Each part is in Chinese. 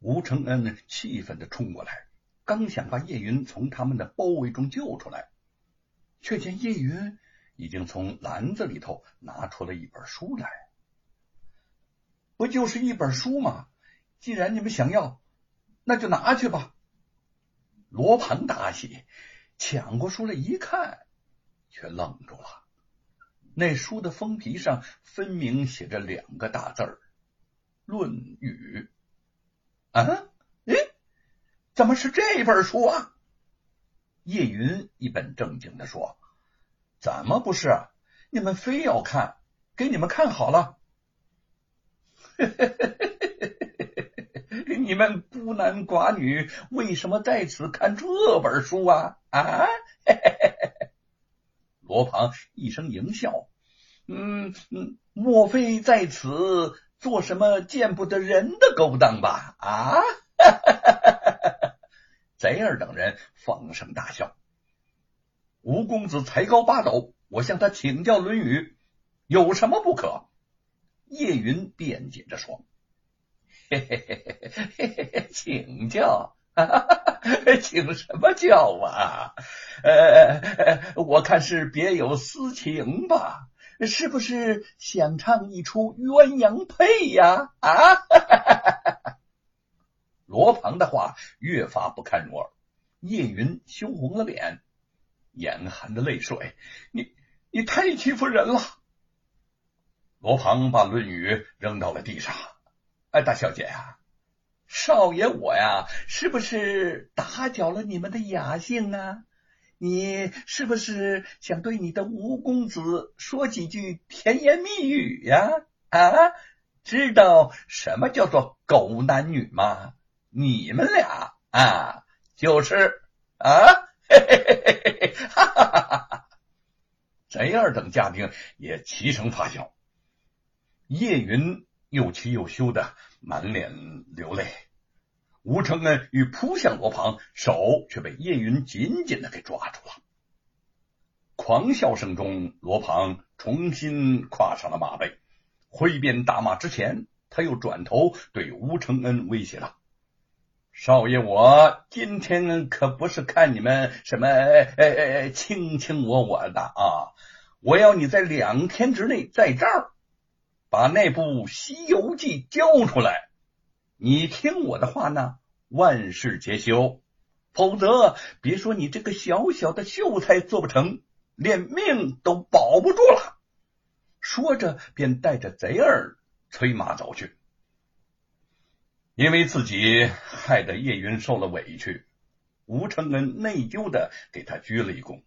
吴承恩气愤的冲过来，刚想把叶云从他们的包围中救出来，却见叶云已经从篮子里头拿出了一本书来。不就是一本书吗？既然你们想要，那就拿去吧。罗鹏大喜，抢过书来一看，却愣住了。那书的封皮上分明写着两个大字儿。《论语》啊？诶，怎么是这本书啊？叶云一本正经的说：“怎么不是？你们非要看，给你们看好了。你们孤男寡女，为什么在此看这本书啊？啊？” 罗庞一声淫笑：“嗯嗯，莫非在此？”做什么见不得人的勾当吧？啊！贼儿等人放声大笑。吴公子才高八斗，我向他请教《论语》，有什么不可？叶云辩解着说：“嘿嘿嘿嘿嘿嘿嘿，请教？请什么教啊？呃，我看是别有私情吧。”是不是想唱一出鸳鸯配呀？啊哈哈哈哈哈！罗庞的话越发不堪入耳，叶云羞红了脸，眼含着泪水。你你太欺负人了！罗庞把《论语》扔到了地上。哎，大小姐呀，少爷我呀，是不是打搅了你们的雅兴啊？你是不是想对你的吴公子说几句甜言蜜语呀？啊，知道什么叫做狗男女吗？你们俩啊，就是啊，嘿嘿嘿嘿嘿，哈哈哈哈哈！贼儿等家丁也齐声发笑，叶云又气又羞的满脸流泪。吴承恩欲扑向罗庞，手却被叶云紧紧的给抓住了。狂笑声中，罗庞重新跨上了马背，挥鞭大骂之前，他又转头对吴承恩威胁道：“少爷，我今天可不是看你们什么呃卿卿我我的啊！我要你在两天之内在这儿把那部《西游记》交出来。”你听我的话呢，万事皆休，否则别说你这个小小的秀才做不成，连命都保不住了。说着，便带着贼儿催马走去。因为自己害得叶云受了委屈，吴承恩内疚的给他鞠了一躬。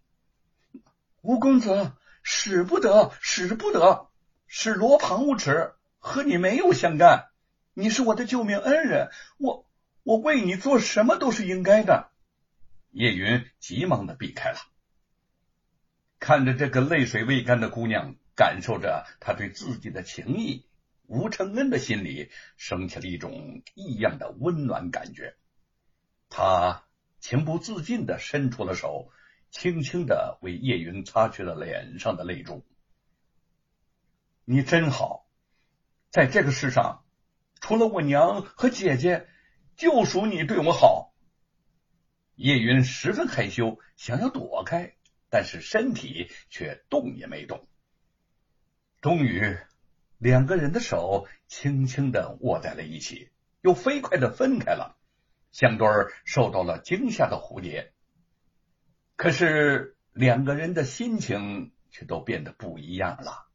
吴公子，使不得，使不得，是罗庞无耻，和你没有相干。你是我的救命恩人，我我为你做什么都是应该的。叶云急忙的避开了，看着这个泪水未干的姑娘，感受着她对自己的情谊，吴承恩的心里升起了一种异样的温暖感觉。他情不自禁的伸出了手，轻轻的为叶云擦去了脸上的泪珠。你真好，在这个世上。除了我娘和姐姐，就属你对我好。叶云十分害羞，想要躲开，但是身体却动也没动。终于，两个人的手轻轻的握在了一起，又飞快的分开了，像对受到了惊吓的蝴蝶。可是，两个人的心情却都变得不一样了。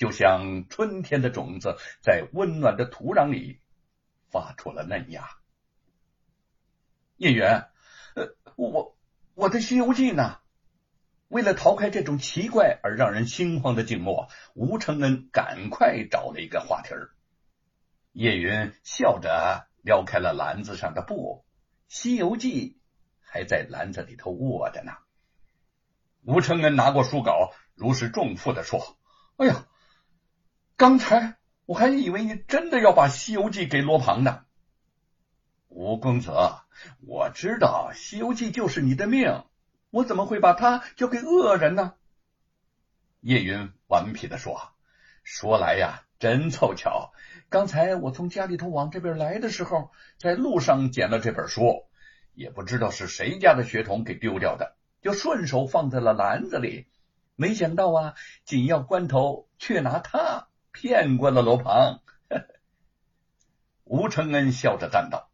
就像春天的种子在温暖的土壤里发出了嫩芽。叶云，呃，我我的《西游记》呢？为了逃开这种奇怪而让人心慌的静默，吴承恩赶快找了一个话题儿。叶云笑着撩开了篮子上的布，《西游记》还在篮子里头卧着呢。吴承恩拿过书稿，如释重负的说：“哎呀！”刚才我还以为你真的要把《西游记》给罗庞呢，吴公子，我知道《西游记》就是你的命，我怎么会把它交给恶人呢？叶云顽皮的说：“说来呀，真凑巧，刚才我从家里头往这边来的时候，在路上捡了这本书，也不知道是谁家的血统给丢掉的，就顺手放在了篮子里。没想到啊，紧要关头却拿它骗过了罗庞。吴承恩笑着赞道：“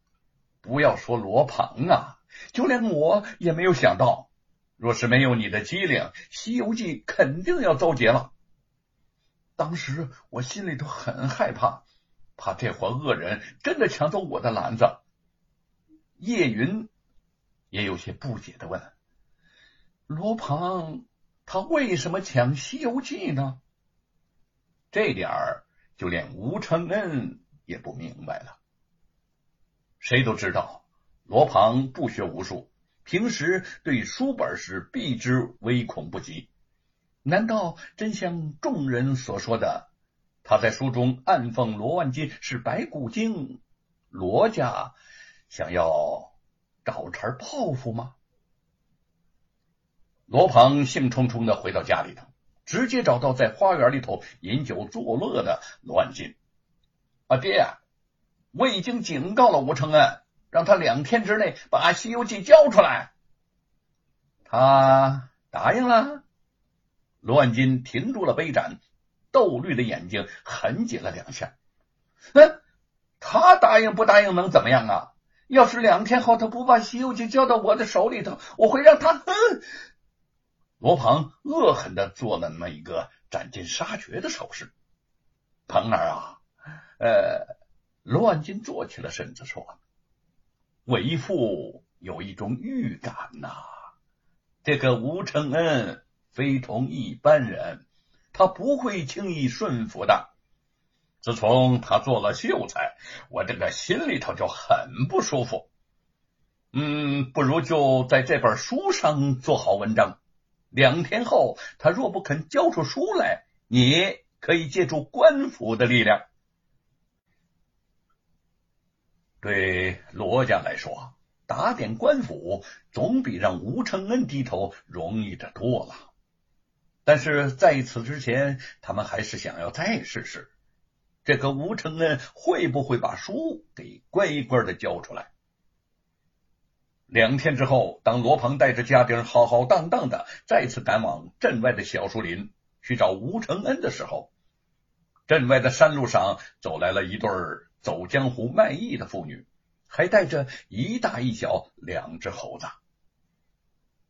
不要说罗庞啊，就连我也没有想到，若是没有你的机灵，《西游记》肯定要遭劫了。当时我心里头很害怕，怕这伙恶人真的抢走我的篮子。”叶云也有些不解的问：“罗庞，他为什么抢《西游记》呢？”这点儿，就连吴承恩。也不明白了。谁都知道罗庞不学无术，平时对书本是避之唯恐不及。难道真像众人所说的，他在书中暗讽罗万金是白骨精，罗家想要找茬报复吗？罗庞兴冲冲的回到家里头，直接找到在花园里头饮酒作乐的罗万金。啊，爹啊，我已经警告了吴承恩，让他两天之内把《西游记》交出来。他答应了。罗万金停住了杯盏，豆绿的眼睛狠紧了两下。嗯，他答应不答应能怎么样啊？要是两天后他不把《西游记》交到我的手里头，我会让他……嗯。罗鹏恶狠的做了那么一个斩尽杀绝的手势。鹏儿啊！呃，罗万金坐起了身子，说：“为父有一种预感呐，这个吴承恩非同一般人，他不会轻易顺服的。自从他做了秀才，我这个心里头就很不舒服。嗯，不如就在这本书上做好文章。两天后，他若不肯交出书来，你可以借助官府的力量。”对罗家来说，打点官府总比让吴承恩低头容易的多了。但是在此之前，他们还是想要再试试，这个吴承恩会不会把书给乖乖的交出来。两天之后，当罗鹏带着家丁浩浩荡荡的再次赶往镇外的小树林去找吴承恩的时候，镇外的山路上走来了一对。走江湖卖艺的妇女，还带着一大一小两只猴子。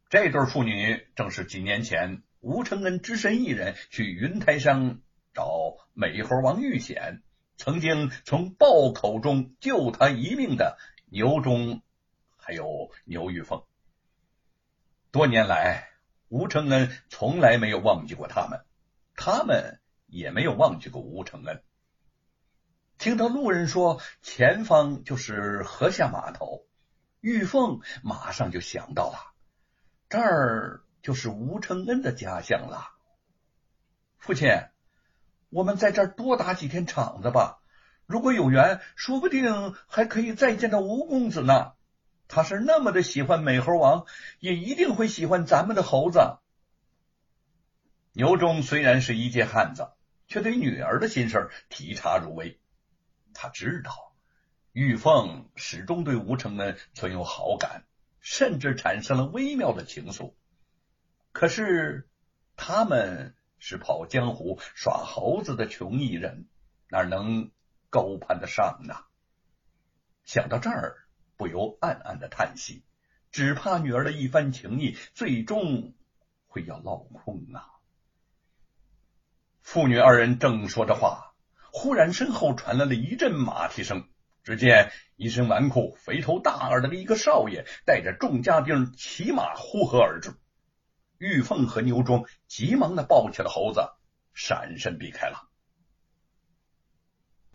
这对妇女正是几年前吴承恩只身一人去云台山找美猴王遇险，曾经从豹口中救他一命的牛中，还有牛玉凤。多年来，吴承恩从来没有忘记过他们，他们也没有忘记过吴承恩。听到路人说前方就是河下码头，玉凤马上就想到了，这儿就是吴承恩的家乡了。父亲，我们在这儿多打几天场子吧，如果有缘，说不定还可以再见到吴公子呢。他是那么的喜欢美猴王，也一定会喜欢咱们的猴子。牛忠虽然是一介汉子，却对女儿的心事体察入微。他知道玉凤始终对吴承恩存有好感，甚至产生了微妙的情愫。可是他们是跑江湖耍猴子的穷艺人，哪能高攀得上呢？想到这儿，不由暗暗的叹息，只怕女儿的一番情谊最终会要落空啊！父女二人正说着话。忽然，身后传来了一阵马蹄声。只见一身纨绔、肥头大耳的一个少爷，带着众家丁骑马呼喝而至。玉凤和牛庄急忙的抱起了猴子，闪身避开了。